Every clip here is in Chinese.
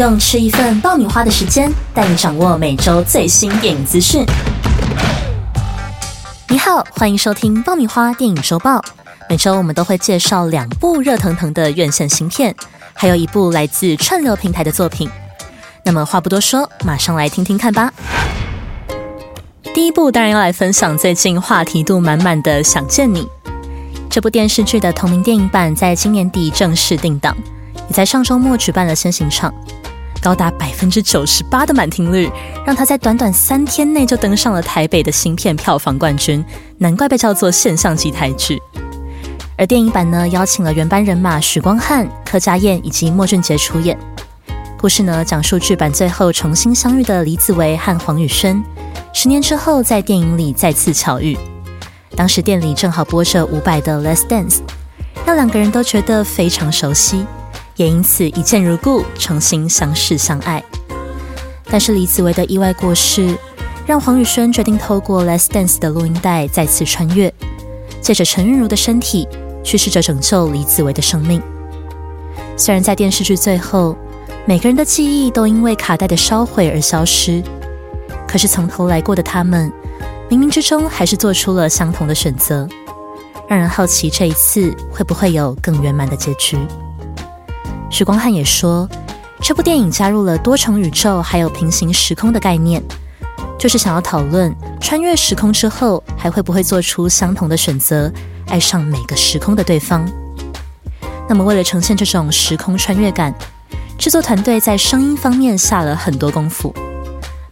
用吃一份爆米花的时间，带你掌握每周最新电影资讯。你好，欢迎收听爆米花电影周报。每周我们都会介绍两部热腾腾的院线新片，还有一部来自串流平台的作品。那么话不多说，马上来听听看吧。第一部当然要来分享最近话题度满满的《想见你》这部电视剧的同名电影版，在今年底正式定档，也在上周末举办了先行场，高达百分之九十八的满听率，让他在短短三天内就登上了台北的新片票房冠军，难怪被叫做现象级台剧。而电影版呢，邀请了原班人马许光汉、柯佳燕以及莫俊杰出演。故事呢，讲述剧版最后重新相遇的李子维和黄宇轩。十年之后，在电影里再次巧遇，当时店里正好播着伍佰的《Let's Dance》，让两个人都觉得非常熟悉，也因此一见如故，重新相识相爱。但是李子维的意外过世，让黄宇轩决定透过《Less Dance》的录音带再次穿越，借着陈韵如的身体，去试着拯救李子维的生命。虽然在电视剧最后，每个人的记忆都因为卡带的烧毁而消失。可是从头来过的他们，冥冥之中还是做出了相同的选择，让人好奇这一次会不会有更圆满的结局。许光汉也说，这部电影加入了多重宇宙还有平行时空的概念，就是想要讨论穿越时空之后还会不会做出相同的选择，爱上每个时空的对方。那么为了呈现这种时空穿越感，制作团队在声音方面下了很多功夫。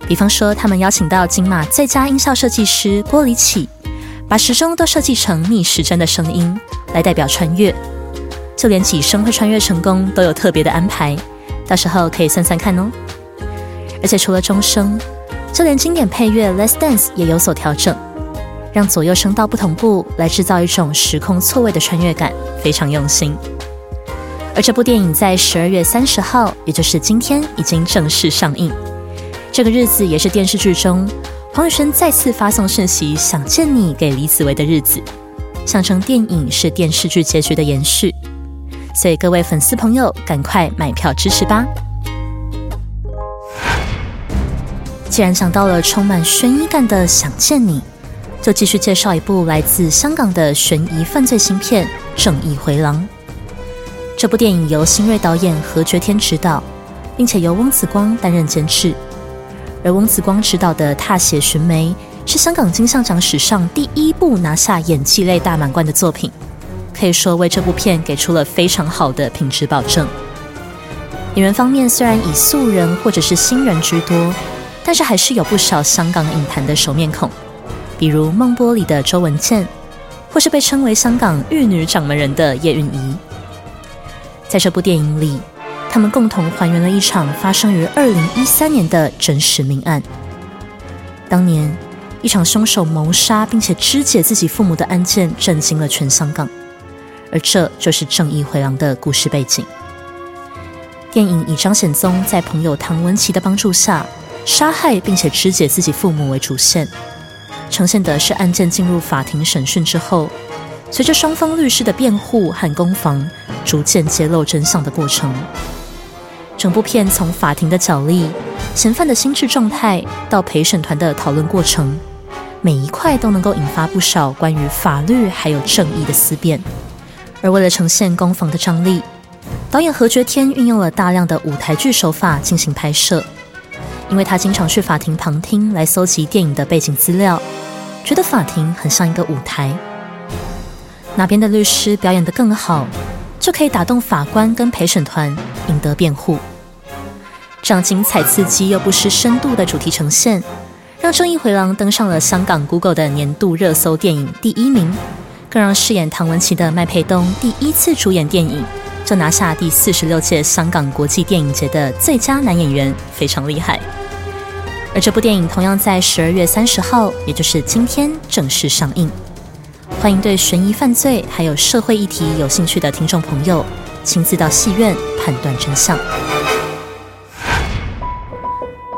比方说，他们邀请到金马最佳音效设计师郭里启，把时钟都设计成逆时针的声音来代表穿越，就连几声会穿越成功都有特别的安排，到时候可以算算看哦。而且除了钟声，就连经典配乐《Let's Dance》也有所调整，让左右声道不同步，来制造一种时空错位的穿越感，非常用心。而这部电影在十二月三十号，也就是今天，已经正式上映。这个日子也是电视剧中黄宇轩再次发送讯息想见你给李子维的日子，象征电影是电视剧结局的延续，所以各位粉丝朋友赶快买票支持吧！既然想到了充满悬疑感的想见你，就继续介绍一部来自香港的悬疑犯罪新片《正义回廊》。这部电影由新锐导演何觉天执导，并且由翁子光担任监制。而翁子光执导的《踏血寻梅》是香港金像奖史上第一部拿下演技类大满贯的作品，可以说为这部片给出了非常好的品质保证。演员方面虽然以素人或者是新人居多，但是还是有不少香港影坛的熟面孔，比如《梦波》里的周文健，或是被称为香港玉女掌门人的叶蕴仪。在这部电影里。他们共同还原了一场发生于二零一三年的真实命案。当年，一场凶手谋杀并且肢解自己父母的案件震惊了全香港，而这就是《正义回廊》的故事背景。电影以张显宗在朋友唐文琪的帮助下杀害并且肢解自己父母为主线，呈现的是案件进入法庭审讯之后，随着双方律师的辩护和攻防，逐渐揭露真相的过程。整部片从法庭的角力、嫌犯的心智状态到陪审团的讨论过程，每一块都能够引发不少关于法律还有正义的思辨。而为了呈现攻防的张力，导演何觉天运用了大量的舞台剧手法进行拍摄。因为他经常去法庭旁听来搜集电影的背景资料，觉得法庭很像一个舞台，哪边的律师表演得更好。就可以打动法官跟陪审团，赢得辩护。这样精彩刺激又不失深度的主题呈现，让《正义回廊》登上了香港 Google 的年度热搜电影第一名，更让饰演唐文琪的麦佩东第一次主演电影，就拿下第四十六届香港国际电影节的最佳男演员，非常厉害。而这部电影同样在十二月三十号，也就是今天正式上映。欢迎对悬疑犯罪还有社会议题有兴趣的听众朋友，亲自到戏院判断真相。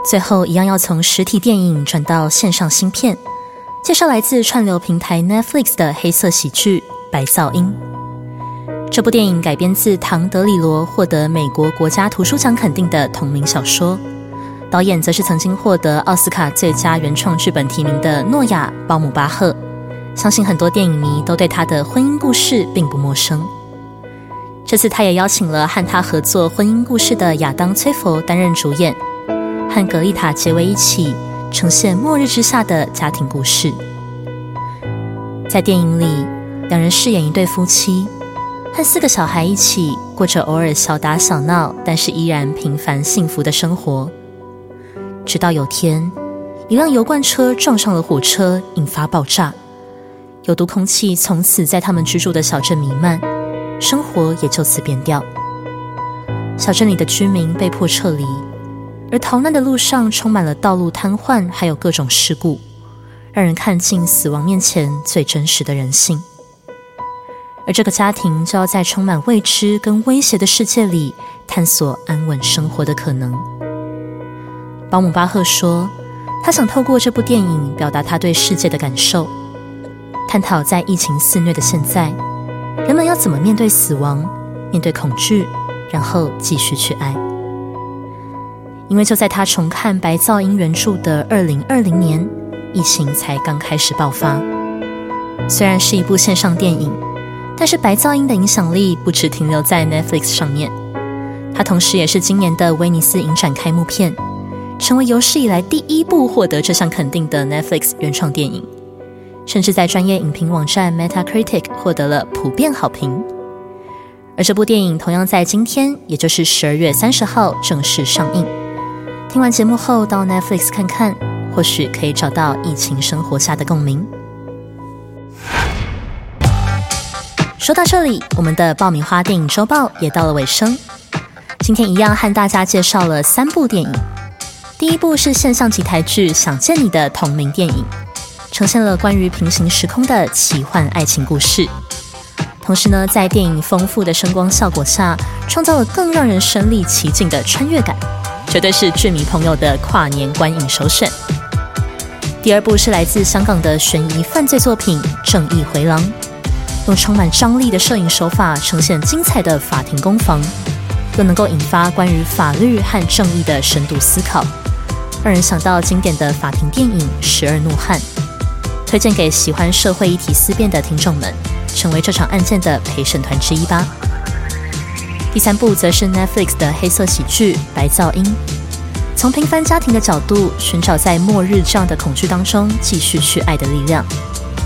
最后，一样要从实体电影转到线上新片，介绍来自串流平台 Netflix 的黑色喜剧《白噪音》。这部电影改编自唐·德里罗获得美国国家图书奖肯定的同名小说，导演则是曾经获得奥斯卡最佳原创剧本提名的诺亚·鲍姆巴赫。相信很多电影迷都对他的婚姻故事并不陌生。这次他也邀请了和他合作婚姻故事的亚当·崔佛担任主演，和格丽塔·结为一起呈现末日之下的家庭故事。在电影里，两人饰演一对夫妻，和四个小孩一起过着偶尔小打小闹，但是依然平凡幸福的生活。直到有天，一辆油罐车撞上了火车，引发爆炸，有毒空气从此在他们居住的小镇弥漫，生活也就此变掉。小镇里的居民被迫撤离，而逃难的路上充满了道路瘫痪，还有各种事故。让人看尽死亡面前最真实的人性，而这个家庭就要在充满未知跟威胁的世界里探索安稳生活的可能。保姆巴赫说：“他想透过这部电影表达他对世界的感受，探讨在疫情肆虐的现在，人们要怎么面对死亡、面对恐惧，然后继续去爱。”因为就在他重看白噪音原著的二零二零年。疫情才刚开始爆发，虽然是一部线上电影，但是白噪音的影响力不只停留在 Netflix 上面。它同时也是今年的威尼斯影展开幕片，成为有史以来第一部获得这项肯定的 Netflix 原创电影，甚至在专业影评网站 Metacritic 获得了普遍好评。而这部电影同样在今天，也就是十二月三十号正式上映。听完节目后，到 Netflix 看看。或许可以找到疫情生活下的共鸣。说到这里，我们的爆米花电影周报也到了尾声。今天一样和大家介绍了三部电影。第一部是现象级台剧《想见你》的同名电影，呈现了关于平行时空的奇幻爱情故事。同时呢，在电影丰富的声光效果下，创造了更让人身临其境的穿越感，绝对是剧迷朋友的跨年观影首选。第二部是来自香港的悬疑犯罪作品《正义回廊》，用充满张力的摄影手法呈现精彩的法庭攻防，又能够引发关于法律和正义的深度思考，让人想到经典的法庭电影《十二怒汉》，推荐给喜欢社会议题思辨的听众们，成为这场案件的陪审团之一吧。第三部则是 Netflix 的黑色喜剧《白噪音》。从平凡家庭的角度寻找在末日这样的恐惧当中继续去爱的力量，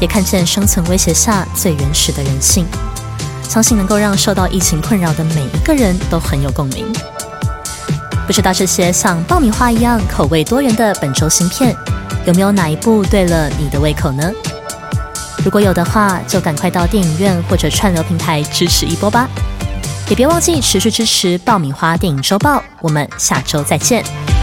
也看见生存威胁下最原始的人性，相信能够让受到疫情困扰的每一个人都很有共鸣。不知道这些像爆米花一样口味多元的本周新片，有没有哪一部对了你的胃口呢？如果有的话，就赶快到电影院或者串流平台支持一波吧！也别忘记持续支持爆米花电影周报，我们下周再见。